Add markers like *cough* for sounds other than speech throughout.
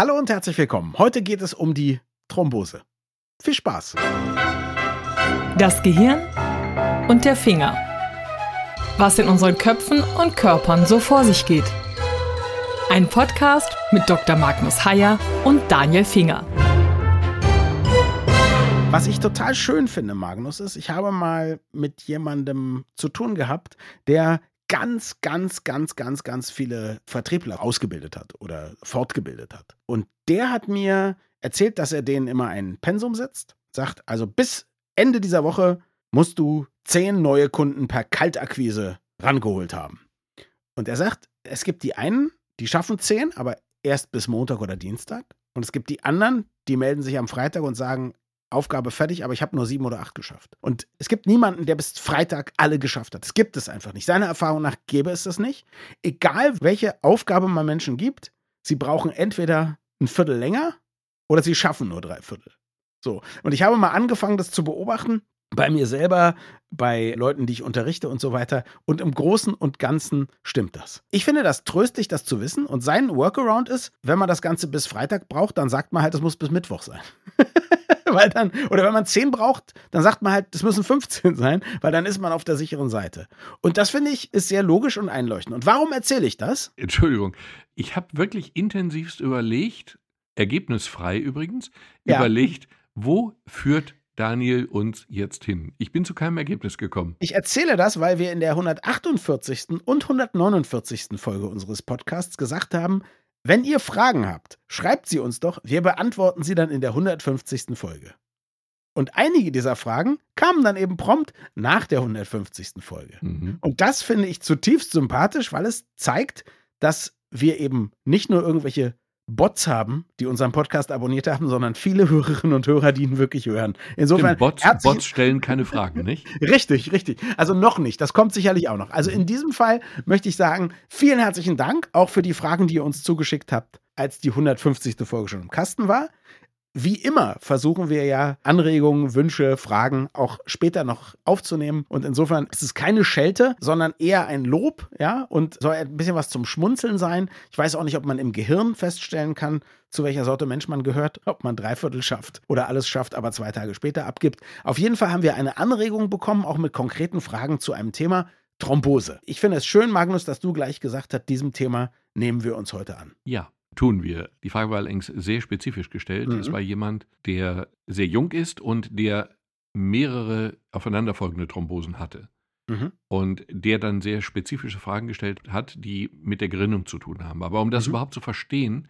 Hallo und herzlich willkommen. Heute geht es um die Thrombose. Viel Spaß. Das Gehirn und der Finger. Was in unseren Köpfen und Körpern so vor sich geht. Ein Podcast mit Dr. Magnus Heyer und Daniel Finger. Was ich total schön finde, Magnus, ist, ich habe mal mit jemandem zu tun gehabt, der ganz, ganz, ganz, ganz, ganz viele Vertriebler ausgebildet hat oder fortgebildet hat. Und der hat mir erzählt, dass er denen immer ein Pensum setzt, sagt, also bis Ende dieser Woche musst du zehn neue Kunden per Kaltakquise rangeholt haben. Und er sagt, es gibt die einen, die schaffen zehn, aber erst bis Montag oder Dienstag. Und es gibt die anderen, die melden sich am Freitag und sagen, Aufgabe fertig, aber ich habe nur sieben oder acht geschafft. Und es gibt niemanden, der bis Freitag alle geschafft hat. Das gibt es einfach nicht. Seiner Erfahrung nach gäbe es das nicht. Egal, welche Aufgabe man Menschen gibt, sie brauchen entweder ein Viertel länger oder sie schaffen nur drei Viertel. So. Und ich habe mal angefangen, das zu beobachten bei mir selber, bei Leuten, die ich unterrichte und so weiter. Und im Großen und Ganzen stimmt das. Ich finde das tröstlich, das zu wissen. Und sein Workaround ist, wenn man das Ganze bis Freitag braucht, dann sagt man halt, es muss bis Mittwoch sein. *laughs* *laughs* weil dann, oder wenn man 10 braucht, dann sagt man halt, das müssen 15 sein, weil dann ist man auf der sicheren Seite. Und das finde ich ist sehr logisch und einleuchtend. Und warum erzähle ich das? Entschuldigung, ich habe wirklich intensivst überlegt, ergebnisfrei übrigens, ja. überlegt, wo führt Daniel uns jetzt hin? Ich bin zu keinem Ergebnis gekommen. Ich erzähle das, weil wir in der 148. und 149. Folge unseres Podcasts gesagt haben, wenn ihr Fragen habt, schreibt sie uns doch, wir beantworten sie dann in der 150. Folge. Und einige dieser Fragen kamen dann eben prompt nach der 150. Folge. Mhm. Und das finde ich zutiefst sympathisch, weil es zeigt, dass wir eben nicht nur irgendwelche Bots haben, die unseren Podcast abonniert haben, sondern viele Hörerinnen und Hörer, die ihn wirklich hören. Insofern. Bots, Bots stellen keine Fragen, nicht? *laughs* richtig, richtig. Also noch nicht. Das kommt sicherlich auch noch. Also in diesem Fall möchte ich sagen, vielen herzlichen Dank auch für die Fragen, die ihr uns zugeschickt habt, als die 150. Folge schon im Kasten war. Wie immer versuchen wir ja Anregungen, Wünsche, Fragen auch später noch aufzunehmen. Und insofern ist es keine Schelte, sondern eher ein Lob, ja, und soll ein bisschen was zum Schmunzeln sein. Ich weiß auch nicht, ob man im Gehirn feststellen kann, zu welcher Sorte Mensch man gehört, ob man Dreiviertel schafft oder alles schafft, aber zwei Tage später abgibt. Auf jeden Fall haben wir eine Anregung bekommen, auch mit konkreten Fragen zu einem Thema. Thrombose. Ich finde es schön, Magnus, dass du gleich gesagt hast, diesem Thema nehmen wir uns heute an. Ja, tun wir. Die Frage war allerdings sehr spezifisch gestellt. Mhm. Es war jemand, der sehr jung ist und der mehrere aufeinanderfolgende Thrombosen hatte. Mhm. Und der dann sehr spezifische Fragen gestellt hat, die mit der Gerinnung zu tun haben. Aber um das mhm. überhaupt zu verstehen,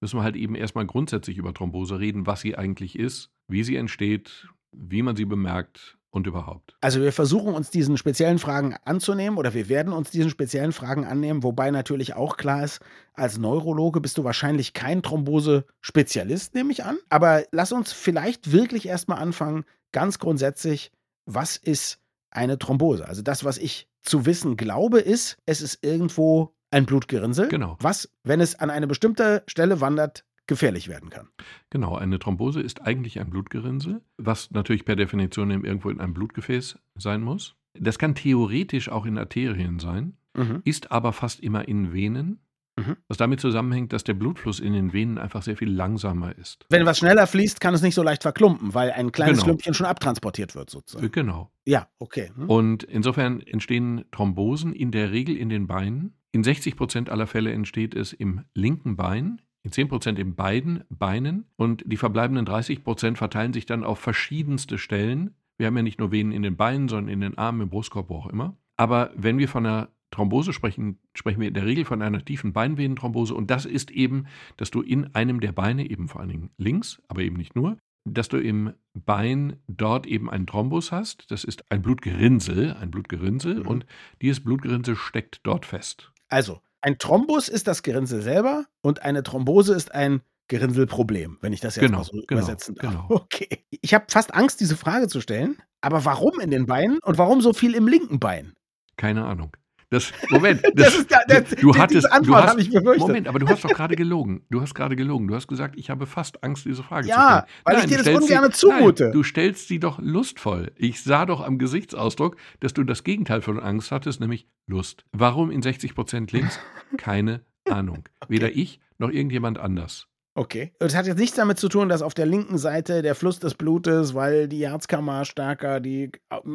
müssen wir halt eben erstmal grundsätzlich über Thrombose reden, was sie eigentlich ist, wie sie entsteht, wie man sie bemerkt und überhaupt. Also wir versuchen uns diesen speziellen Fragen anzunehmen oder wir werden uns diesen speziellen Fragen annehmen, wobei natürlich auch klar ist, als Neurologe bist du wahrscheinlich kein Thrombose-Spezialist, nehme ich an. Aber lass uns vielleicht wirklich erstmal anfangen, ganz grundsätzlich, was ist eine Thrombose? Also das, was ich zu wissen glaube, ist, es ist irgendwo ein Blutgerinnsel, genau. was, wenn es an eine bestimmte Stelle wandert, gefährlich werden kann. Genau, eine Thrombose ist eigentlich ein Blutgerinnsel, was natürlich per Definition irgendwo in einem Blutgefäß sein muss. Das kann theoretisch auch in Arterien sein, mhm. ist aber fast immer in Venen. Mhm. Was damit zusammenhängt, dass der Blutfluss in den Venen einfach sehr viel langsamer ist. Wenn was schneller fließt, kann es nicht so leicht verklumpen, weil ein kleines genau. Klümpchen schon abtransportiert wird, sozusagen. Genau. Ja, okay. Hm. Und insofern entstehen Thrombosen in der Regel in den Beinen. In 60 Prozent aller Fälle entsteht es im linken Bein, in 10 Prozent in beiden Beinen und die verbleibenden 30 Prozent verteilen sich dann auf verschiedenste Stellen. Wir haben ja nicht nur Venen in den Beinen, sondern in den Armen, im Brustkorb, wo auch immer. Aber wenn wir von einer Thrombose sprechen, sprechen wir in der Regel von einer tiefen Beinvenenthrombose und das ist eben, dass du in einem der Beine, eben vor allen Dingen links, aber eben nicht nur, dass du im Bein dort eben einen Thrombus hast. Das ist ein Blutgerinnsel, ein Blutgerinnsel mhm. und dieses Blutgerinnsel steckt dort fest. Also, ein Thrombus ist das Gerinnsel selber und eine Thrombose ist ein Gerinnselproblem, wenn ich das jetzt genau, mal so genau, übersetzen darf. Genau. *laughs* Okay. Ich habe fast Angst, diese Frage zu stellen. Aber warum in den Beinen und warum so viel im linken Bein? Keine Ahnung. Das, Moment, *laughs* das, das ist, das, du, hattest, du hast, Moment, aber du hast doch gerade gelogen. Du hast gerade gelogen. Du hast gesagt, ich habe fast Angst, diese Frage ja, zu stellen. Ja, weil nein, ich dir das ungern zumute. Nein, du stellst sie doch lustvoll. Ich sah doch am Gesichtsausdruck, dass du das Gegenteil von Angst hattest, nämlich Lust. Warum in 60 Prozent links? *laughs* Keine Ahnung. Weder ich noch irgendjemand anders. Okay. Und es hat jetzt nichts damit zu tun, dass auf der linken Seite der Fluss des Blutes, weil die Herzkammer stärker, die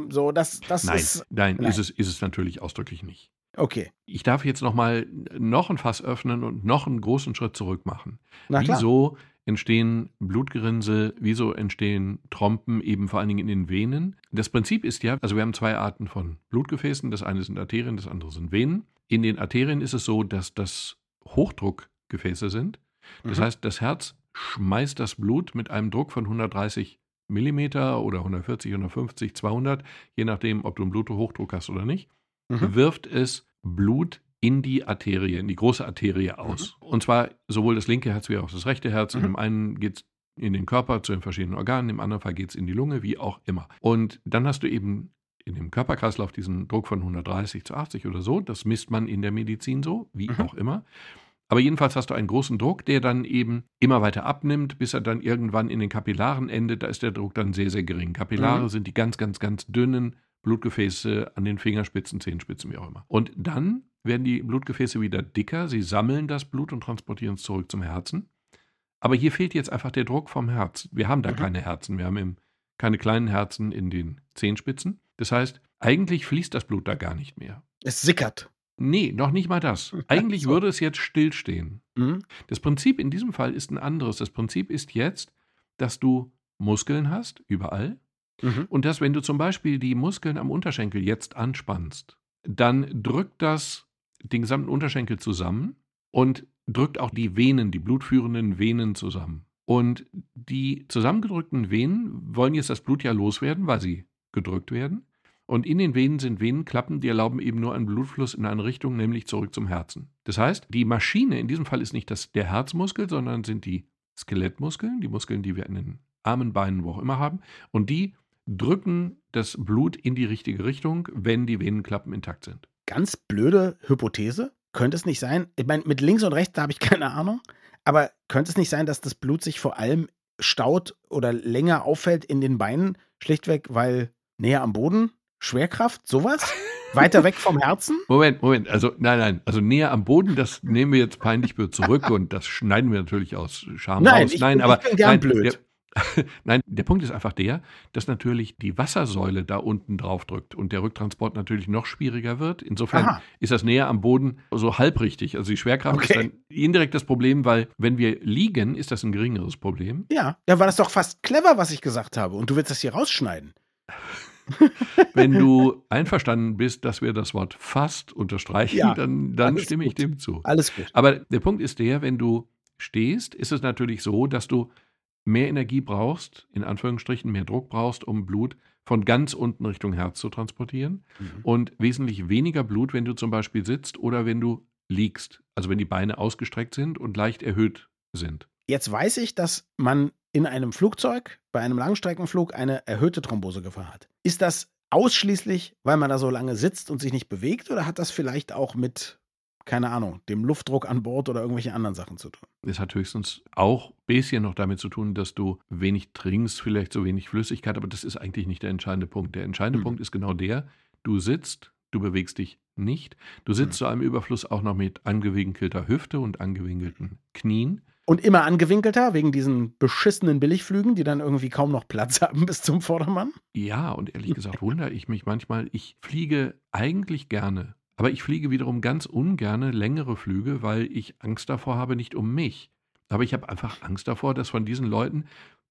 so, das, das nein, ist. Nein, nein, ist es, ist es natürlich ausdrücklich nicht. Okay. Ich darf jetzt noch mal noch ein Fass öffnen und noch einen großen Schritt zurück machen. Na klar. Wieso entstehen Blutgerinnsel, wieso entstehen Trompen eben vor allen Dingen in den Venen? Das Prinzip ist ja, also wir haben zwei Arten von Blutgefäßen. Das eine sind Arterien, das andere sind Venen. In den Arterien ist es so, dass das Hochdruckgefäße sind. Das Mhm. heißt, das Herz schmeißt das Blut mit einem Druck von 130 Millimeter oder 140, 150, 200, je nachdem, ob du einen Bluthochdruck hast oder nicht, Mhm. wirft es Blut in die Arterie, in die große Arterie aus. Und zwar sowohl das linke Herz wie auch das rechte Herz. In Mhm. dem einen geht es in den Körper zu den verschiedenen Organen, im anderen Fall geht es in die Lunge, wie auch immer. Und dann hast du eben in dem Körperkreislauf diesen Druck von 130 zu 80 oder so. Das misst man in der Medizin so, wie Mhm. auch immer. Aber jedenfalls hast du einen großen Druck, der dann eben immer weiter abnimmt, bis er dann irgendwann in den Kapillaren endet. Da ist der Druck dann sehr, sehr gering. Kapillare Mhm. sind die ganz, ganz, ganz dünnen Blutgefäße an den Fingerspitzen, Zehenspitzen, wie auch immer. Und dann werden die Blutgefäße wieder dicker. Sie sammeln das Blut und transportieren es zurück zum Herzen. Aber hier fehlt jetzt einfach der Druck vom Herz. Wir haben da Mhm. keine Herzen. Wir haben im, keine kleinen Herzen in den Zehenspitzen. Das heißt, eigentlich fließt das Blut da gar nicht mehr. Es sickert. Nee, noch nicht mal das. *laughs* Eigentlich So. würde es jetzt stillstehen. Mhm. Das Prinzip in diesem Fall ist ein anderes. Das Prinzip ist jetzt, dass du Muskeln hast, überall. Mhm. Und dass, wenn du zum Beispiel die Muskeln am Unterschenkel jetzt anspannst, dann drückt das den gesamten Unterschenkel zusammen und drückt auch die Venen, die blutführenden Venen zusammen. Und die zusammengedrückten Venen wollen jetzt das Blut ja loswerden, weil sie gedrückt werden. Und in den Venen sind Venenklappen, die erlauben eben nur einen Blutfluss in eine Richtung, nämlich zurück zum Herzen. Das heißt, die Maschine in diesem Fall ist nicht das, der Herzmuskel, sondern sind die Skelettmuskeln, die Muskeln, die wir in den Armen, Beinen, wo auch immer haben. Und die drücken das Blut in die richtige Richtung, wenn die Venenklappen intakt sind. Ganz blöde Hypothese. Könnte es nicht sein, ich meine, mit links und rechts, habe ich *laughs* keine Ahnung, aber könnte es nicht sein, dass das Blut sich vor allem staut oder länger auffällt in den Beinen, schlichtweg, weil näher am Boden, Schwerkraft, sowas? Weiter weg vom Herzen? *laughs* Moment, Moment, also nein, nein, also näher am Boden, das nehmen wir jetzt peinlich zurück und das schneiden wir natürlich aus Scham Nein, raus. ich nein, bin- aber ich bin gern nein, blöd. Der, *laughs* nein, der Punkt ist einfach der, dass natürlich die Wassersäule da unten drauf drückt und der Rücktransport natürlich noch schwieriger wird. Insofern Aha. ist das näher am Boden so halbrichtig. Also die Schwerkraft Okay. ist dann indirekt das Problem, weil wenn wir liegen, ist das ein geringeres Problem. Ja, ja, war das doch fast clever, was ich gesagt habe. Und du willst das hier rausschneiden. *laughs* Wenn du einverstanden bist, dass wir das Wort fast unterstreichen, Ja, dann, dann stimme ich gut. dem zu. Alles gut. Aber der Punkt ist der, wenn du stehst, ist es natürlich so, dass du mehr Energie brauchst, in Anführungsstrichen mehr Druck brauchst, um Blut von ganz unten Richtung Herz zu transportieren Mhm. und wesentlich weniger Blut, wenn du zum Beispiel sitzt oder wenn du liegst, also wenn die Beine ausgestreckt sind und leicht erhöht sind. Jetzt weiß ich, dass man in einem Flugzeug, bei einem Langstreckenflug, eine erhöhte Thrombosegefahr hat. Ist das ausschließlich, weil man da so lange sitzt und sich nicht bewegt, oder hat das vielleicht auch mit, keine Ahnung, dem Luftdruck an Bord oder irgendwelchen anderen Sachen zu tun? Es hat höchstens auch ein bisschen noch damit zu tun, dass du wenig trinkst, vielleicht so wenig Flüssigkeit, aber das ist eigentlich nicht der entscheidende Punkt. Der entscheidende Mhm. Punkt ist genau der, du sitzt, du bewegst dich nicht. Du sitzt zu einem Überfluss auch noch mit angewinkelter Hüfte und angewinkelten Knien. Und immer angewinkelter, wegen diesen beschissenen Billigflügen, die dann irgendwie kaum noch Platz *laughs* haben bis zum Vordermann? Ja, und ehrlich gesagt wundere ich mich manchmal, ich fliege eigentlich gerne, aber ich fliege wiederum ganz ungerne längere Flüge, weil ich Angst davor habe, nicht um mich. Aber ich habe einfach Angst davor, dass von diesen Leuten,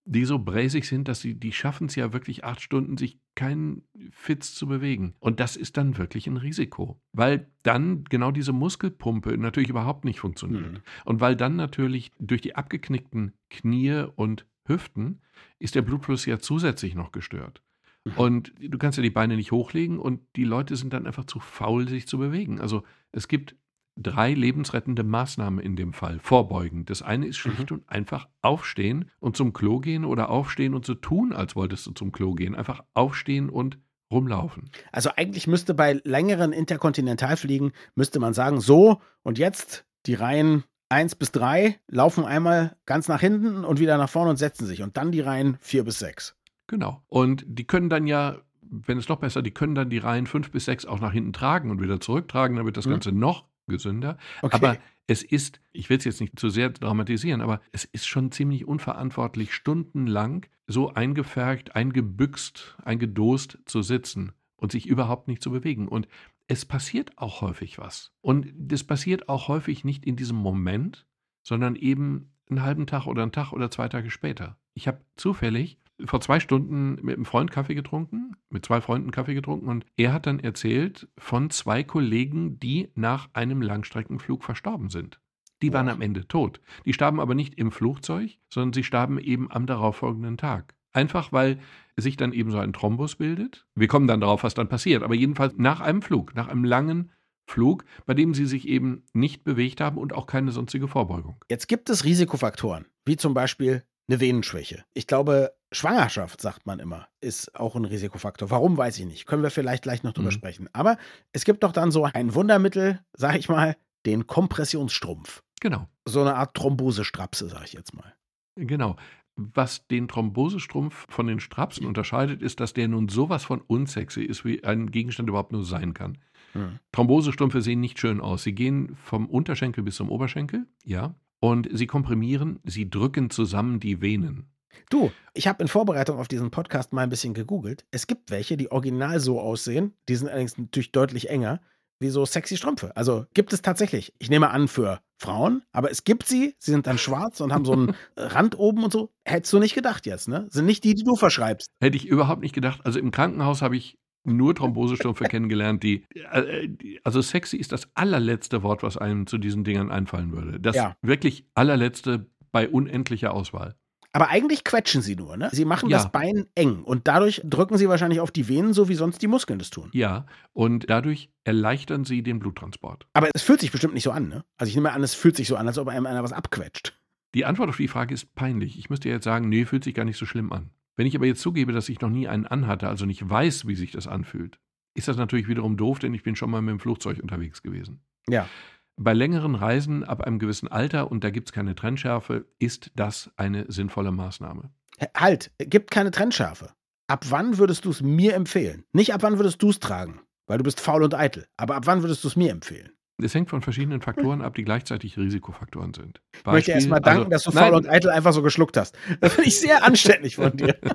die so bräsig sind, dass sie, die schaffen es ja wirklich acht Stunden, sich keinen Fitz zu bewegen. Und das ist dann wirklich ein Risiko. Weil dann genau diese Muskelpumpe natürlich überhaupt nicht funktioniert. Mhm. Und weil dann natürlich durch die abgeknickten Knie und Hüften ist der Blutfluss ja zusätzlich noch gestört. Mhm. Und du kannst ja die Beine nicht hochlegen und die Leute sind dann einfach zu faul, sich zu bewegen. Also es gibt drei lebensrettende Maßnahmen in dem Fall, vorbeugend. Das eine ist schlicht und einfach aufstehen und zum Klo gehen oder aufstehen und so tun, als wolltest du zum Klo gehen. Einfach aufstehen und rumlaufen. Also eigentlich müsste bei längeren Interkontinentalfliegen, müsste man sagen, so und jetzt die Reihen 1 bis 3 laufen einmal ganz nach hinten und wieder nach vorne und setzen sich. Und dann die Reihen 4 bis 6. Genau. Und die können dann ja, wenn es noch besser, die können dann die Reihen 5 bis 6 auch nach hinten tragen und wieder zurücktragen, damit das Mhm. Ganze noch gesünder. Okay. Aber es ist, ich will es jetzt nicht zu sehr dramatisieren, aber es ist schon ziemlich unverantwortlich, stundenlang so eingefärbt, eingebüxt, eingedost zu sitzen und sich überhaupt nicht zu bewegen. Und es passiert auch häufig was. Und das passiert auch häufig nicht in diesem Moment, sondern eben einen halben Tag oder einen Tag oder zwei Tage später. Ich habe zufällig vor zwei Stunden mit einem Freund Kaffee getrunken, mit zwei Freunden Kaffee getrunken und er hat dann erzählt von zwei Kollegen, die nach einem Langstreckenflug verstorben sind. Die waren am Ende tot. Die starben aber nicht im Flugzeug, sondern sie starben eben am darauffolgenden Tag. Einfach weil sich dann eben so ein Thrombus bildet. Wir kommen dann darauf, was dann passiert. Aber jedenfalls nach einem Flug, nach einem langen Flug, bei dem sie sich eben nicht bewegt haben und auch keine sonstige Vorbeugung. Jetzt gibt es Risikofaktoren, wie zum Beispiel eine Venenschwäche. Ich glaube, Schwangerschaft, sagt man immer, ist auch ein Risikofaktor. Warum, weiß ich nicht. Können wir vielleicht gleich noch drüber Mhm. sprechen. Aber es gibt doch dann so ein Wundermittel, sag ich mal, den Kompressionsstrumpf. Genau. So eine Art Thrombosestrapse, sag ich jetzt mal. Genau. Was den Thrombosestrumpf von den Strapsen unterscheidet, ist, dass der nun sowas von unsexy ist, wie ein Gegenstand überhaupt nur sein kann. Hm. Thrombosestrümpfe sehen nicht schön aus. Sie gehen vom Unterschenkel bis zum Oberschenkel, ja. Und sie komprimieren, sie drücken zusammen die Venen. Du, ich habe in Vorbereitung auf diesen Podcast mal ein bisschen gegoogelt. Es gibt welche, die original so aussehen. Die sind allerdings natürlich deutlich enger, wie so sexy Strümpfe. Also gibt es tatsächlich. Ich nehme an für Frauen, aber es gibt sie. Sie sind dann schwarz und haben so einen *laughs* Rand oben und so. Hättest du nicht gedacht jetzt, ne? Sind nicht die, die du verschreibst. Hätte ich überhaupt nicht gedacht. Also im Krankenhaus habe ich nur Thrombosestrümpfe *laughs* kennengelernt, die, äh, die, also sexy ist das allerletzte Wort, was einem zu diesen Dingern einfallen würde. Das Ja. wirklich allerletzte bei unendlicher Auswahl. Aber eigentlich quetschen sie nur, ne? Sie machen Ja. das Bein eng und dadurch drücken sie wahrscheinlich auf die Venen, so wie sonst die Muskeln das tun. Ja, und dadurch erleichtern sie den Bluttransport. Aber es fühlt sich bestimmt nicht so an, ne? Also ich nehme an, es fühlt sich so an, als ob einem einer was abquetscht. Die Antwort auf die Frage ist peinlich. Ich müsste jetzt sagen, nee, fühlt sich gar nicht so schlimm an. Wenn ich aber jetzt zugebe, dass ich noch nie einen anhatte, also nicht weiß, wie sich das anfühlt, ist das natürlich wiederum doof, denn ich bin schon mal mit dem Flugzeug unterwegs gewesen. Ja. Bei längeren Reisen ab einem gewissen Alter, und da gibt es keine Trennschärfe, ist das eine sinnvolle Maßnahme. Halt, gibt keine Trennschärfe. Ab wann würdest du es mir empfehlen? Nicht ab wann würdest du es tragen, weil du bist faul und eitel. Aber ab wann würdest du es mir empfehlen? Es hängt von verschiedenen Faktoren ab, die gleichzeitig Risikofaktoren sind. Ich möchte erst mal danken, also- dass du faul und eitel einfach so geschluckt hast. Das finde ich sehr anständig von dir. *laughs*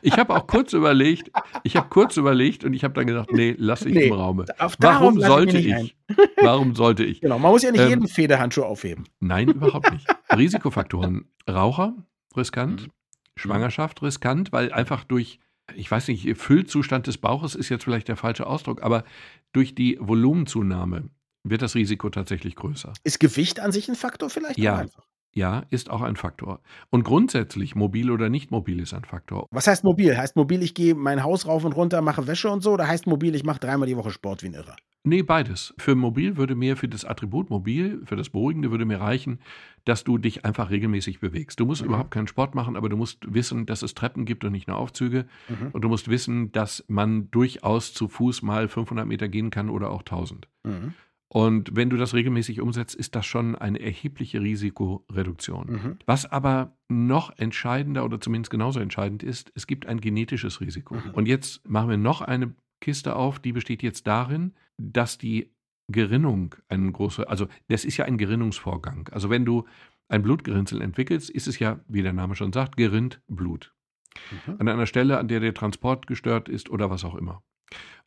Ich habe auch kurz überlegt, ich habe kurz überlegt und ich habe dann gedacht, nee, lass ich Nee, im Raume. Warum lasse sollte ich? nicht *laughs* Warum sollte ich? Genau, man muss ja nicht Ähm, jeden Federhandschuh aufheben. Nein, überhaupt nicht. *laughs* Risikofaktoren. Raucher, riskant. Mhm. Schwangerschaft, riskant, weil einfach durch, ich weiß nicht, Füllzustand des Bauches ist jetzt vielleicht der falsche Ausdruck, aber durch die Volumenzunahme wird das Risiko tatsächlich größer. Ist Gewicht an sich ein Faktor vielleicht? Ja. Ja, ist auch ein Faktor. Und grundsätzlich, mobil oder nicht mobil, ist ein Faktor. Was heißt mobil? Heißt mobil, ich gehe mein Haus rauf und runter, mache Wäsche und so? Oder heißt mobil, ich mache dreimal die Woche Sport wie ein Irrer? Nee, beides. Für mobil würde mir, für das Attribut mobil, für das Beruhigende würde mir reichen, dass du dich einfach regelmäßig bewegst. Du musst Mhm. überhaupt keinen Sport machen, aber du musst wissen, dass es Treppen gibt und nicht nur Aufzüge. Mhm. Und du musst wissen, dass man durchaus zu Fuß mal 500 Meter gehen kann oder auch 1000. Mhm. Und wenn du das regelmäßig umsetzt, ist das schon eine erhebliche Risikoreduktion. Mhm. Was aber noch entscheidender oder zumindest genauso entscheidend ist, es gibt ein genetisches Risiko. Mhm. Und jetzt machen wir noch eine Kiste auf, die besteht jetzt darin, dass die Gerinnung einen große, also das ist ja ein Gerinnungsvorgang. Also wenn du ein Blutgerinnsel entwickelst, ist es ja, wie der Name schon sagt, gerinnt Blut. Mhm. An einer Stelle, an der der Transport gestört ist oder was auch immer.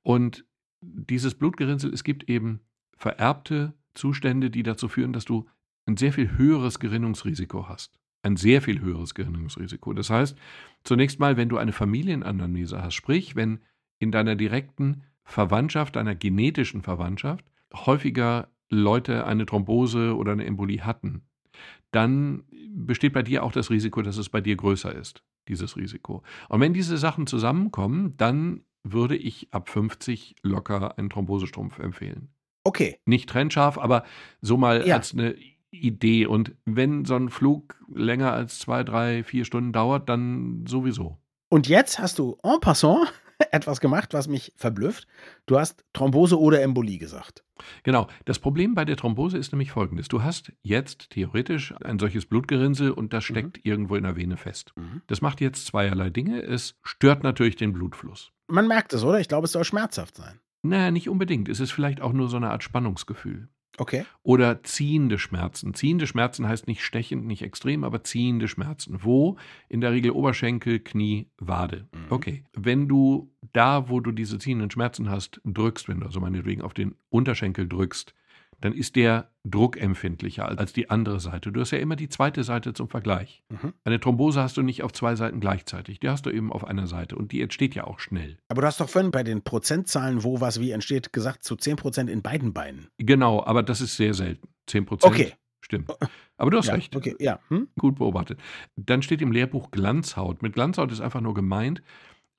Und dieses Blutgerinnsel, es gibt eben vererbte Zustände, die dazu führen, dass du ein sehr viel höheres Gerinnungsrisiko hast. Ein sehr viel höheres Gerinnungsrisiko. Das heißt, zunächst mal, wenn du eine Familienanamnese hast, sprich, wenn in deiner direkten Verwandtschaft, deiner genetischen Verwandtschaft, häufiger Leute eine Thrombose oder eine Embolie hatten, dann besteht bei dir auch das Risiko, dass es bei dir größer ist, dieses Risiko. Und wenn diese Sachen zusammenkommen, dann würde ich ab 50 locker einen Thrombosestrumpf empfehlen. Okay. Nicht trennscharf, aber so mal Ja. als eine Idee. Und wenn so ein Flug länger als zwei, drei, vier Stunden dauert, dann sowieso. Und jetzt hast du en passant *laughs* etwas gemacht, was mich verblüfft. Du hast Thrombose oder Embolie gesagt. Genau. Das Problem bei der Thrombose ist nämlich folgendes. Du hast jetzt theoretisch ein solches Blutgerinnsel und das steckt irgendwo in der Vene fest. Mhm. Das macht jetzt zweierlei Dinge. Es stört natürlich den Blutfluss. Man merkt es, oder? Ich glaube, es soll schmerzhaft sein. Naja, nicht unbedingt. Es ist vielleicht auch nur so eine Art Spannungsgefühl. Okay. Oder ziehende Schmerzen. Ziehende Schmerzen heißt nicht stechend, nicht extrem, aber ziehende Schmerzen. Wo? In der Regel Oberschenkel, Knie, Wade. Mhm. Okay. Wenn du da, wo du diese ziehenden Schmerzen hast, drückst, wenn du also meinetwegen auf den Unterschenkel drückst, dann ist der druckempfindlicher als die andere Seite. Du hast ja immer die zweite Seite zum Vergleich. Mhm. Eine Thrombose hast du nicht auf zwei Seiten gleichzeitig. Die hast du eben auf einer Seite und die entsteht ja auch schnell. Aber du hast doch vorhin bei den Prozentzahlen, wo was wie entsteht, gesagt, zu 10 Prozent in beiden Beinen. Genau, aber das ist sehr selten. 10 Prozent. Okay. Stimmt. Aber du hast ja, recht. Okay, ja. Hm? Gut beobachtet. Dann steht im Lehrbuch Glanzhaut. Mit Glanzhaut ist einfach nur gemeint,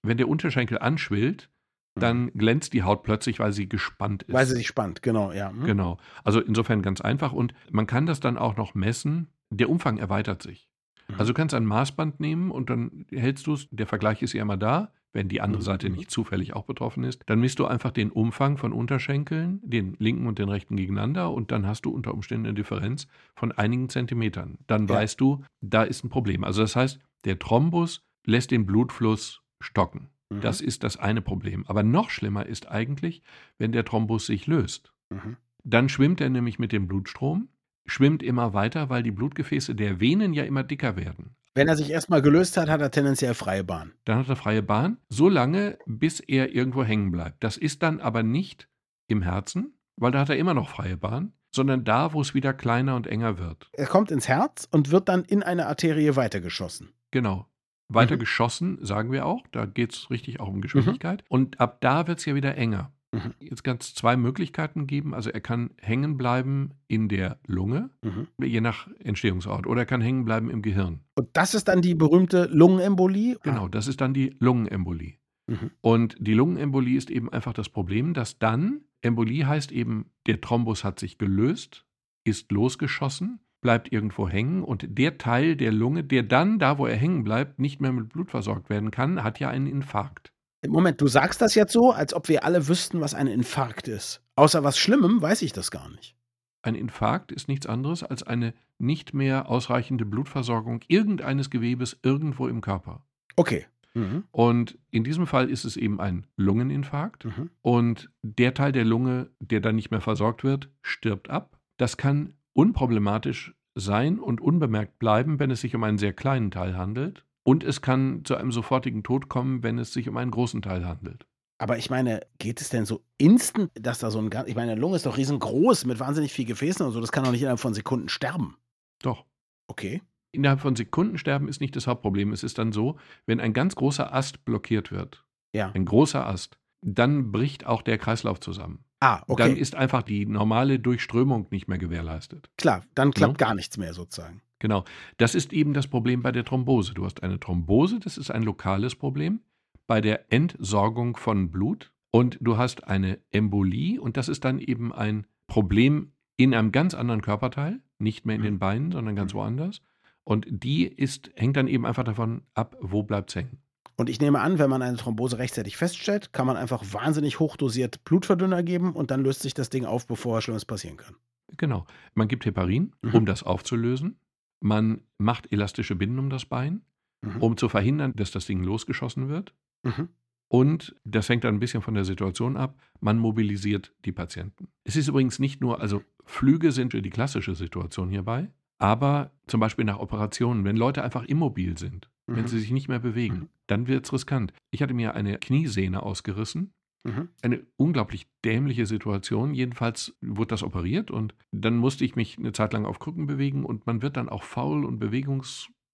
wenn der Unterschenkel anschwillt, dann glänzt die Haut plötzlich, weil sie gespannt ist. Weil sie sich spannt, genau, ja. Hm? Genau. Also insofern ganz einfach und man kann das dann auch noch messen. Der Umfang erweitert sich. Mhm. Also du kannst ein Maßband nehmen und dann hältst du es, der Vergleich ist ja immer da, wenn die andere Mhm. Seite nicht zufällig auch betroffen ist. Dann misst du einfach den Umfang von Unterschenkeln, den linken und den rechten gegeneinander und dann hast du unter Umständen eine Differenz von einigen Zentimetern. Dann Ja. weißt du, da ist ein Problem. Also das heißt, der Thrombus lässt den Blutfluss stocken. Mhm. Das ist das eine Problem. Aber noch schlimmer ist eigentlich, wenn der Thrombus sich löst. Mhm. Dann schwimmt er nämlich mit dem Blutstrom, schwimmt immer weiter, weil die Blutgefäße der Venen ja immer dicker werden. Wenn er sich erstmal gelöst hat, hat er tendenziell freie Bahn. Dann hat er freie Bahn, so lange, bis er irgendwo hängen bleibt. Das ist dann aber nicht im Herzen, weil da hat er immer noch freie Bahn, sondern da, wo es wieder kleiner und enger wird. Er kommt ins Herz und wird dann in eine Arterie weitergeschossen. Genau. Weiter Mhm. geschossen, sagen wir auch. Da geht es richtig auch um Geschwindigkeit. Und ab da wird es ja wieder enger. Mhm. Jetzt kann es zwei Möglichkeiten geben. Also er kann hängen bleiben in der Lunge, Mhm. je nach Entstehungsort, oder er kann hängen bleiben im Gehirn. Und das ist dann die berühmte Lungenembolie. Genau, das ist dann die Lungenembolie. Mhm. Und die Lungenembolie ist eben einfach das Problem, dass dann, Embolie heißt eben, der Thrombus hat sich gelöst, ist losgeschossen, bleibt irgendwo hängen und der Teil der Lunge, der dann, da wo er hängen bleibt, nicht mehr mit Blut versorgt werden kann, hat ja einen Infarkt. Moment, du sagst das jetzt so, als ob wir alle wüssten, was ein Infarkt ist. Außer was Schlimmem weiß ich das gar nicht. Ein Infarkt ist nichts anderes als eine nicht mehr ausreichende Blutversorgung irgendeines Gewebes irgendwo im Körper. Okay. Mhm. Und in diesem Fall ist es eben ein Lungeninfarkt. Mhm. Und der Teil der Lunge, der dann nicht mehr versorgt wird, stirbt ab. Das kann unproblematisch sein und unbemerkt bleiben, wenn es sich um einen sehr kleinen Teil handelt. Und es kann zu einem sofortigen Tod kommen, wenn es sich um einen großen Teil handelt. Aber ich meine, geht es denn so instant, dass da so ein ganz. Ich meine, eine Lunge ist doch riesengroß mit wahnsinnig viel Gefäßen und so. Das kann doch nicht innerhalb von Sekunden sterben. Doch. Okay. Innerhalb von Sekunden sterben ist nicht das Hauptproblem. Es ist dann so, wenn ein ganz großer Ast blockiert wird, Ja. ein großer Ast, dann bricht auch der Kreislauf zusammen. Ah, Dann okay. ist einfach die normale Durchströmung nicht mehr gewährleistet. Klar, dann klappt Ja. gar nichts mehr sozusagen. Genau. Das ist eben das Problem bei der Thrombose. Du hast eine Thrombose, das ist ein lokales Problem bei der Entsorgung von Blut. Und du hast eine Embolie und das ist dann eben ein Problem in einem ganz anderen Körperteil, nicht mehr in Mhm. den Beinen, sondern ganz woanders. Und die ist, hängt dann eben einfach davon ab, wo bleibt es hängen. Und ich nehme an, wenn man eine Thrombose rechtzeitig feststellt, kann man einfach wahnsinnig hochdosiert Blutverdünner geben und dann löst sich das Ding auf, bevor was Schlimmes passieren kann. Genau. Man gibt Heparin, Mhm. um das aufzulösen. Man macht elastische Binden um das Bein, Mhm. um zu verhindern, dass das Ding losgeschossen wird. Mhm. Und das hängt dann ein bisschen von der Situation ab. Man mobilisiert die Patienten. Es ist übrigens nicht nur, also Flüge sind die klassische Situation hierbei, aber zum Beispiel nach Operationen, wenn Leute einfach immobil sind, wenn Mhm. sie sich nicht mehr bewegen, Mhm. dann wird es riskant. Ich hatte mir eine Kniesehne ausgerissen. Mhm. Eine unglaublich dämliche Situation. Jedenfalls wurde das operiert und dann musste ich mich eine Zeit lang auf Krücken bewegen und man wird dann auch faul und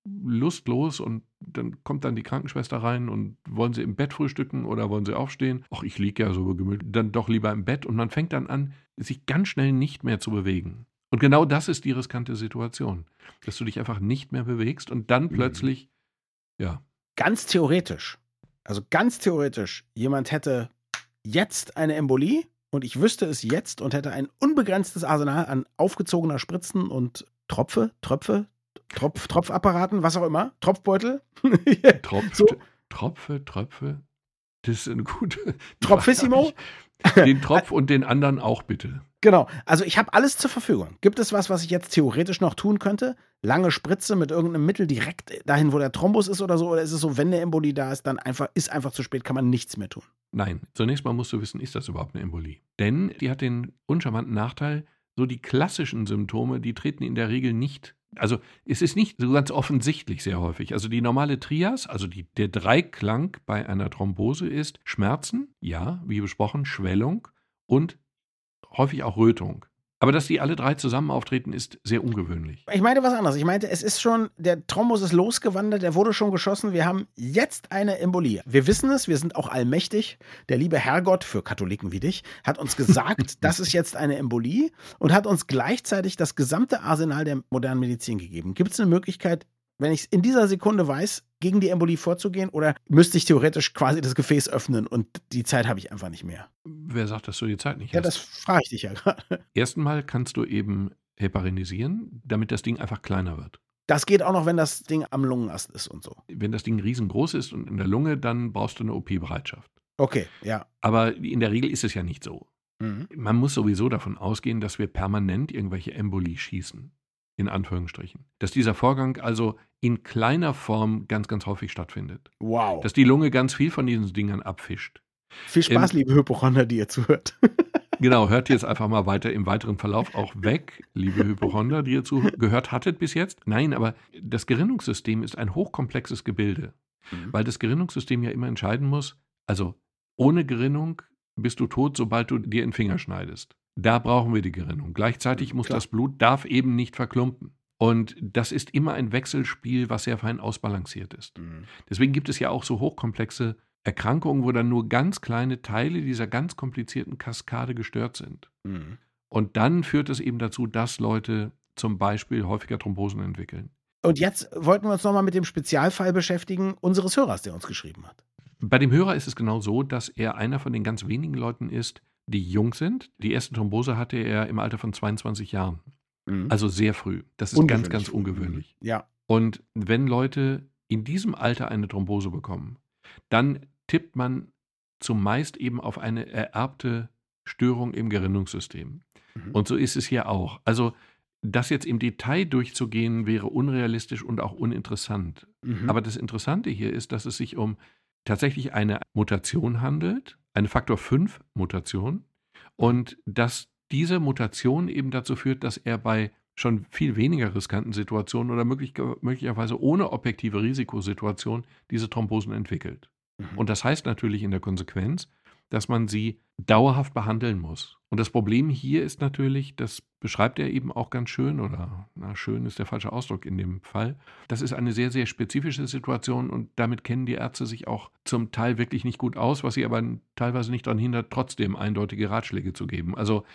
bewegungslustlos und dann kommt dann die Krankenschwester rein und wollen sie im Bett frühstücken oder wollen sie aufstehen? Ach, ich liege ja so gemütlich, dann doch lieber im Bett und man fängt dann an, sich ganz schnell nicht mehr zu bewegen. Und genau das ist die riskante Situation, dass du dich einfach nicht mehr bewegst und dann Mhm. plötzlich, ja, Ganz theoretisch, also ganz theoretisch, jemand hätte jetzt eine Embolie und ich wüsste es jetzt und hätte ein unbegrenztes Arsenal an aufgezogener Spritzen und Tropfe, Tröpfe, Tropf, Tropfapparaten, was auch immer, Tropfbeutel. Tropf, *laughs* So. Tropfe, Tröpfe. Das ist eine gute. Tropfissimo? *laughs* Den Tropf und den anderen auch bitte. Genau, also ich habe alles zur Verfügung. Gibt es was, was ich jetzt theoretisch noch tun könnte? Lange Spritze mit irgendeinem Mittel direkt dahin, wo der Thrombus ist oder so? Oder ist es so, wenn eine Embolie da ist, dann einfach, ist einfach zu spät, kann man nichts mehr tun? Nein, zunächst mal musst du wissen, ist das überhaupt eine Embolie? Denn die hat den uncharmanten Nachteil, so die klassischen Symptome, die treten in der Regel nicht. Also es ist nicht so ganz offensichtlich sehr häufig. Also die normale Trias, also die, der Dreiklang bei einer Thrombose ist Schmerzen, ja, wie besprochen, Schwellung und häufig auch Rötung. Aber dass die alle drei zusammen auftreten, ist sehr ungewöhnlich. Ich meinte was anderes. Ich meinte, es ist schon, der Thrombus ist losgewandert, der wurde schon geschossen. Wir haben jetzt eine Embolie. Wir wissen es, wir sind auch allmächtig. Der liebe Herrgott, für Katholiken wie dich, hat uns gesagt, *laughs* das ist jetzt eine Embolie und hat uns gleichzeitig das gesamte Arsenal der modernen Medizin gegeben. Gibt es eine Möglichkeit, wenn ich es in dieser Sekunde weiß, gegen die Embolie vorzugehen? Oder müsste ich theoretisch quasi das Gefäß öffnen und die Zeit habe ich einfach nicht mehr? Wer sagt, dass du die Zeit nicht ja, hast? Ja, das frage ich dich ja *laughs* gerade. Erstmal kannst du eben heparinisieren, damit das Ding einfach kleiner wird. Das geht auch noch, wenn das Ding am Lungenast ist und so. Wenn das Ding riesengroß ist und in der Lunge, dann brauchst du eine OP-Bereitschaft. Okay, ja. Aber in der Regel ist es ja nicht so. Mhm. Man muss sowieso davon ausgehen, dass wir permanent irgendwelche Embolie schießen in Anführungsstrichen. Dass dieser Vorgang also in kleiner Form ganz, ganz häufig stattfindet. Wow. Dass die Lunge ganz viel von diesen Dingern abfischt. Viel Spaß, ähm, liebe Hypochonder, die ihr zuhört. *laughs* genau, hört jetzt einfach mal weiter im weiteren Verlauf auch weg, liebe Hypochonder, die ihr zugehört hattet bis jetzt. Nein, aber das Gerinnungssystem ist ein hochkomplexes Gebilde, mhm. weil das Gerinnungssystem ja immer entscheiden muss, also ohne Gerinnung bist du tot, sobald du dir den Finger schneidest. Da brauchen wir die Gerinnung. Gleichzeitig muss Klar. das Blut, darf eben nicht verklumpen. Und das ist immer ein Wechselspiel, was sehr fein ausbalanciert ist. Mhm. Deswegen gibt es ja auch so hochkomplexe Erkrankungen, wo dann nur ganz kleine Teile dieser ganz komplizierten Kaskade gestört sind. Mhm. Und dann führt es eben dazu, dass Leute zum Beispiel häufiger Thrombosen entwickeln. Und jetzt wollten wir uns nochmal mit dem Spezialfall beschäftigen, unseres Hörers, der uns geschrieben hat. Bei dem Hörer ist es genau so, dass er einer von den ganz wenigen Leuten ist, die jung sind. Die erste Thrombose hatte er im Alter von 22 Jahren. Mhm. Also sehr früh. Das ist ganz, ganz ungewöhnlich. Ja. Und wenn Leute in diesem Alter eine Thrombose bekommen, dann tippt man zumeist eben auf eine ererbte Störung im Gerinnungssystem. Mhm. Und so ist es hier auch. Also das jetzt im Detail durchzugehen, wäre unrealistisch und auch uninteressant. Mhm. Aber das Interessante hier ist, dass es sich um tatsächlich eine Mutation handelt, eine Faktor 5 Mutation und dass diese Mutation eben dazu führt, dass er bei schon viel weniger riskanten Situationen oder möglich, möglicherweise ohne objektive Risikosituation diese Thrombosen entwickelt. Mhm. Und das heißt natürlich in der Konsequenz, dass man sie dauerhaft behandeln muss. Und das Problem hier ist natürlich, das beschreibt er eben auch ganz schön, oder na, schön ist der falsche Ausdruck in dem Fall. Das ist eine sehr, sehr spezifische Situation und damit kennen die Ärzte sich auch zum Teil wirklich nicht gut aus, was sie aber teilweise nicht daran hindert, trotzdem eindeutige Ratschläge zu geben. Also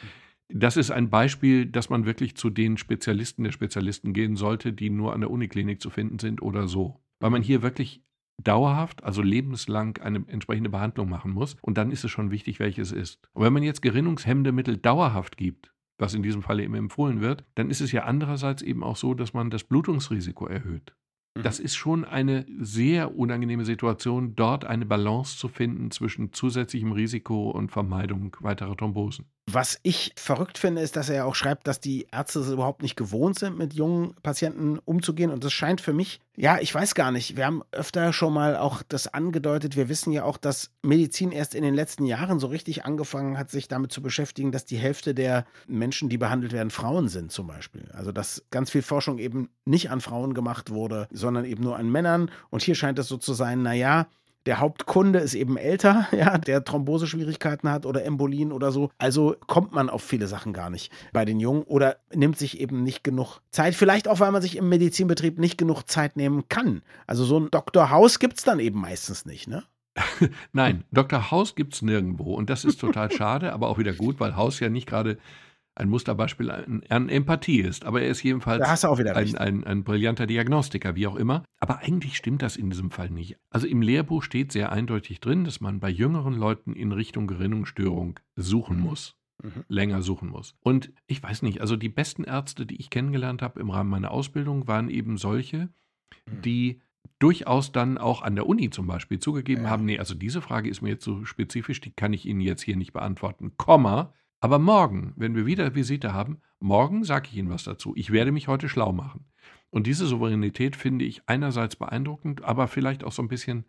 das ist ein Beispiel, dass man wirklich zu den Spezialisten der Spezialisten gehen sollte, die nur an der Uniklinik zu finden sind oder so. Weil man hier wirklich dauerhaft, also lebenslang eine entsprechende Behandlung machen muss. Und dann ist es schon wichtig, welches ist. Und wenn man jetzt gerinnungshemmende Mittel dauerhaft gibt, was in diesem Falle eben empfohlen wird, dann ist es ja andererseits eben auch so, dass man das Blutungsrisiko erhöht. Mhm. Das ist schon eine sehr unangenehme Situation, dort eine Balance zu finden zwischen zusätzlichem Risiko und Vermeidung weiterer Thrombosen. Was ich verrückt finde, ist, dass er auch schreibt, dass die Ärzte es überhaupt nicht gewohnt sind, mit jungen Patienten umzugehen. Und das scheint für mich, ja, ich weiß gar nicht. Wir haben öfter schon mal auch das angedeutet. Wir wissen ja auch, dass Medizin erst in den letzten Jahren so richtig angefangen hat, sich damit zu beschäftigen, dass die Hälfte der Menschen, die behandelt werden, Frauen sind zum Beispiel. Also dass ganz viel Forschung eben nicht an Frauen gemacht wurde, sondern eben nur an Männern. Und hier scheint es so zu sein, naja, der Hauptkunde ist eben älter, *laughs* ja, der Thromboseschwierigkeiten hat oder Embolien oder so. Also kommt man auf viele Sachen gar nicht bei den Jungen oder nimmt sich eben nicht genug Zeit. Vielleicht auch, weil man sich im Medizinbetrieb nicht genug Zeit nehmen kann. Also so ein Dr. Haus gibt es dann eben meistens nicht, ne? *laughs* Nein, Dr. Haus gibt es nirgendwo. Und das ist total *laughs* schade, aber auch wieder gut, weil Haus ja nicht gerade ein Musterbeispiel an, an, Empathie ist. Aber er ist jedenfalls ein, ein, ein, brillanter Diagnostiker, wie auch immer. Aber eigentlich stimmt das in diesem Fall nicht. Also im Lehrbuch steht sehr eindeutig drin, dass man bei jüngeren Leuten in Richtung Gerinnungsstörung suchen muss. Mhm. länger suchen muss. Und ich weiß nicht, also die besten Ärzte, die ich kennengelernt habe im Rahmen meiner Ausbildung, waren eben solche, mhm. die durchaus dann auch an der Uni zum Beispiel zugegeben ja. haben, nee, also diese Frage ist mir jetzt so spezifisch, die kann ich Ihnen jetzt hier nicht beantworten, Komma, aber morgen, wenn wir wieder Visite haben, morgen sage ich Ihnen was dazu. Ich werde mich heute schlau machen. Und diese Souveränität finde ich einerseits beeindruckend, aber vielleicht auch so ein bisschen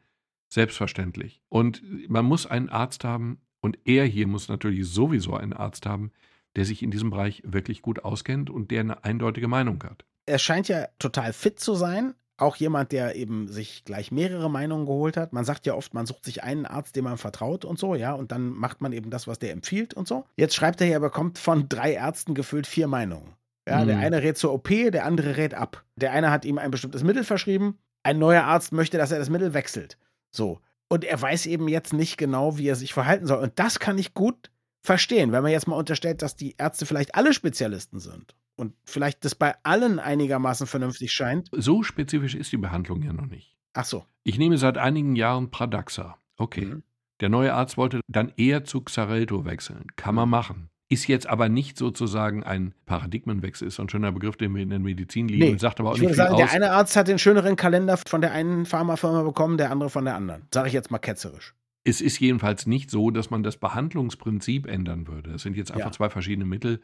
selbstverständlich. Und man muss einen Arzt haben, und er hier muss natürlich sowieso einen Arzt haben, der sich in diesem Bereich wirklich gut auskennt und der eine eindeutige Meinung hat. Er scheint ja total fit zu sein. Auch jemand, der eben sich gleich mehrere Meinungen geholt hat. Man sagt ja oft, man sucht sich einen Arzt, dem man vertraut und so, ja, und dann macht man eben das, was der empfiehlt und so. Jetzt schreibt er ja, er bekommt von drei Ärzten gefüllt vier Meinungen. Ja, mhm. der eine rät zur OP, der andere rät ab. Der eine hat ihm ein bestimmtes Mittel verschrieben, ein neuer Arzt möchte, dass er das Mittel wechselt. So. Und er weiß eben jetzt nicht genau, wie er sich verhalten soll. Und das kann ich gut verstehen, wenn man jetzt mal unterstellt, dass die Ärzte vielleicht alle Spezialisten sind und vielleicht das bei allen einigermaßen vernünftig scheint. So spezifisch ist die Behandlung ja noch nicht. Ach so. Ich nehme seit einigen Jahren Pradaxa. Okay. Mhm. Der neue Arzt wollte dann eher zu Xarelto wechseln. Kann man mhm. machen. Ist jetzt aber nicht sozusagen ein Paradigmenwechsel, ist so ein schöner Begriff, den wir in der Medizin liegen. Nee, sagt aber auch ich nicht würde sagen, aus. der eine Arzt hat den schöneren Kalender von der einen Pharmafirma bekommen, der andere von der anderen. Sage ich jetzt mal ketzerisch. Es ist jedenfalls nicht so, dass man das Behandlungsprinzip ändern würde. Es sind jetzt einfach ja. zwei verschiedene Mittel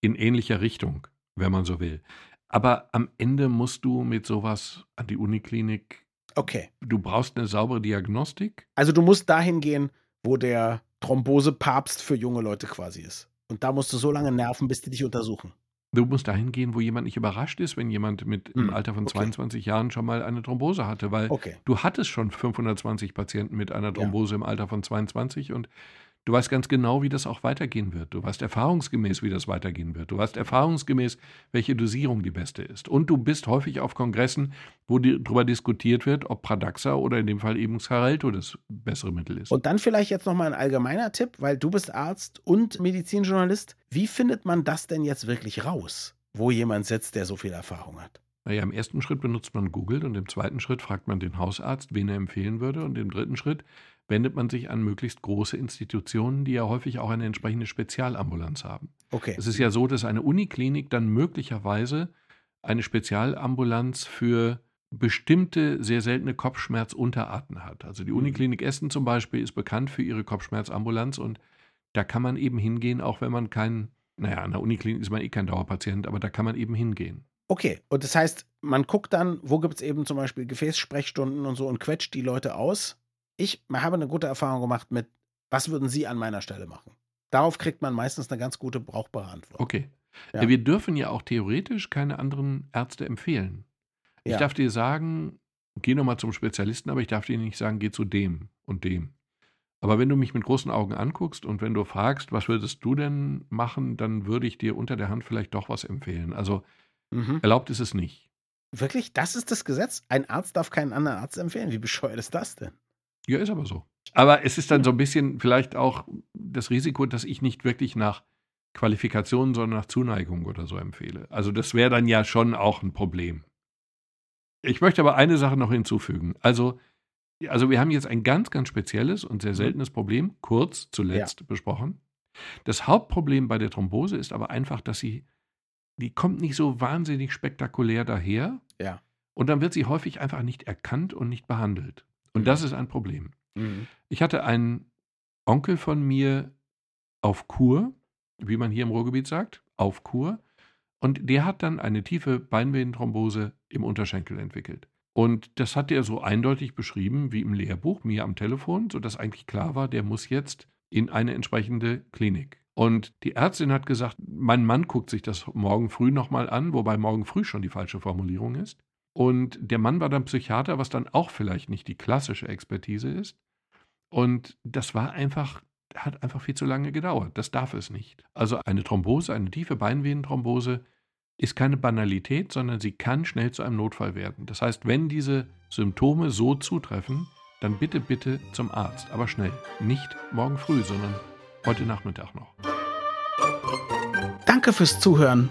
in ähnlicher Richtung, wenn man so will. Aber am Ende musst du mit sowas an die Uniklinik. Okay. Du brauchst eine saubere Diagnostik. Also du musst dahin gehen, wo der Thrombose-Papst für junge Leute quasi ist. Und da musst du so lange nerven, bis die dich untersuchen. Du musst dahin gehen, wo jemand nicht überrascht ist, wenn jemand mit hm, im Alter von okay. 22 Jahren schon mal eine Thrombose hatte, weil okay. du hattest schon 520 Patienten mit einer Thrombose ja. im Alter von 22 und Du weißt ganz genau, wie das auch weitergehen wird. Du weißt erfahrungsgemäß, wie das weitergehen wird. Du weißt erfahrungsgemäß, welche Dosierung die beste ist. Und du bist häufig auf Kongressen, wo darüber diskutiert wird, ob Pradaxa oder in dem Fall eben Xarelto das bessere Mittel ist. Und dann vielleicht jetzt nochmal ein allgemeiner Tipp, weil du bist Arzt und Medizinjournalist. Wie findet man das denn jetzt wirklich raus, wo jemand sitzt, der so viel Erfahrung hat? Naja, im ersten Schritt benutzt man Google und im zweiten Schritt fragt man den Hausarzt, wen er empfehlen würde. Und im dritten Schritt wendet man sich an möglichst große Institutionen, die ja häufig auch eine entsprechende Spezialambulanz haben. Okay. Es ist ja so, dass eine Uniklinik dann möglicherweise eine Spezialambulanz für bestimmte sehr seltene Kopfschmerzunterarten hat. Also die mhm. Uniklinik Essen zum Beispiel ist bekannt für ihre Kopfschmerzambulanz und da kann man eben hingehen, auch wenn man kein, naja, an der Uniklinik ist man eh kein Dauerpatient, aber da kann man eben hingehen. Okay, und das heißt, man guckt dann, wo gibt es eben zum Beispiel Gefäßsprechstunden und so und quetscht die Leute aus ich habe eine gute Erfahrung gemacht mit, was würden Sie an meiner Stelle machen? Darauf kriegt man meistens eine ganz gute, brauchbare Antwort. Okay. Ja. Wir dürfen ja auch theoretisch keine anderen Ärzte empfehlen. Ich ja. darf dir sagen, geh nochmal zum Spezialisten, aber ich darf dir nicht sagen, geh zu dem und dem. Aber wenn du mich mit großen Augen anguckst und wenn du fragst, was würdest du denn machen, dann würde ich dir unter der Hand vielleicht doch was empfehlen. Also mhm. erlaubt ist es nicht. Wirklich? Das ist das Gesetz? Ein Arzt darf keinen anderen Arzt empfehlen? Wie bescheuert ist das denn? Ja, ist aber so. Aber es ist dann so ein bisschen vielleicht auch das Risiko, dass ich nicht wirklich nach Qualifikationen, sondern nach Zuneigung oder so empfehle. Also das wäre dann ja schon auch ein Problem. Ich möchte aber eine Sache noch hinzufügen. Also, also wir haben jetzt ein ganz, ganz spezielles und sehr mhm. seltenes Problem, kurz zuletzt ja. besprochen. Das Hauptproblem bei der Thrombose ist aber einfach, dass sie, die kommt nicht so wahnsinnig spektakulär daher. Ja. Und dann wird sie häufig einfach nicht erkannt und nicht behandelt. Und mhm. das ist ein Problem. Mhm. Ich hatte einen Onkel von mir auf Kur, wie man hier im Ruhrgebiet sagt, auf Kur. Und der hat dann eine tiefe Beinvenenthrombose im Unterschenkel entwickelt. Und das hat er so eindeutig beschrieben wie im Lehrbuch, mir am Telefon, sodass eigentlich klar war, der muss jetzt in eine entsprechende Klinik. Und die Ärztin hat gesagt, mein Mann guckt sich das morgen früh nochmal an, wobei morgen früh schon die falsche Formulierung ist. Und der Mann war dann Psychiater, was dann auch vielleicht nicht die klassische Expertise ist. Und das war einfach, hat einfach viel zu lange gedauert. Das darf es nicht. Also eine Thrombose, eine tiefe Beinvenenthrombose ist keine Banalität, sondern sie kann schnell zu einem Notfall werden. Das heißt, wenn diese Symptome so zutreffen, dann bitte, bitte zum Arzt, aber schnell. Nicht morgen früh, sondern heute Nachmittag noch. Danke fürs Zuhören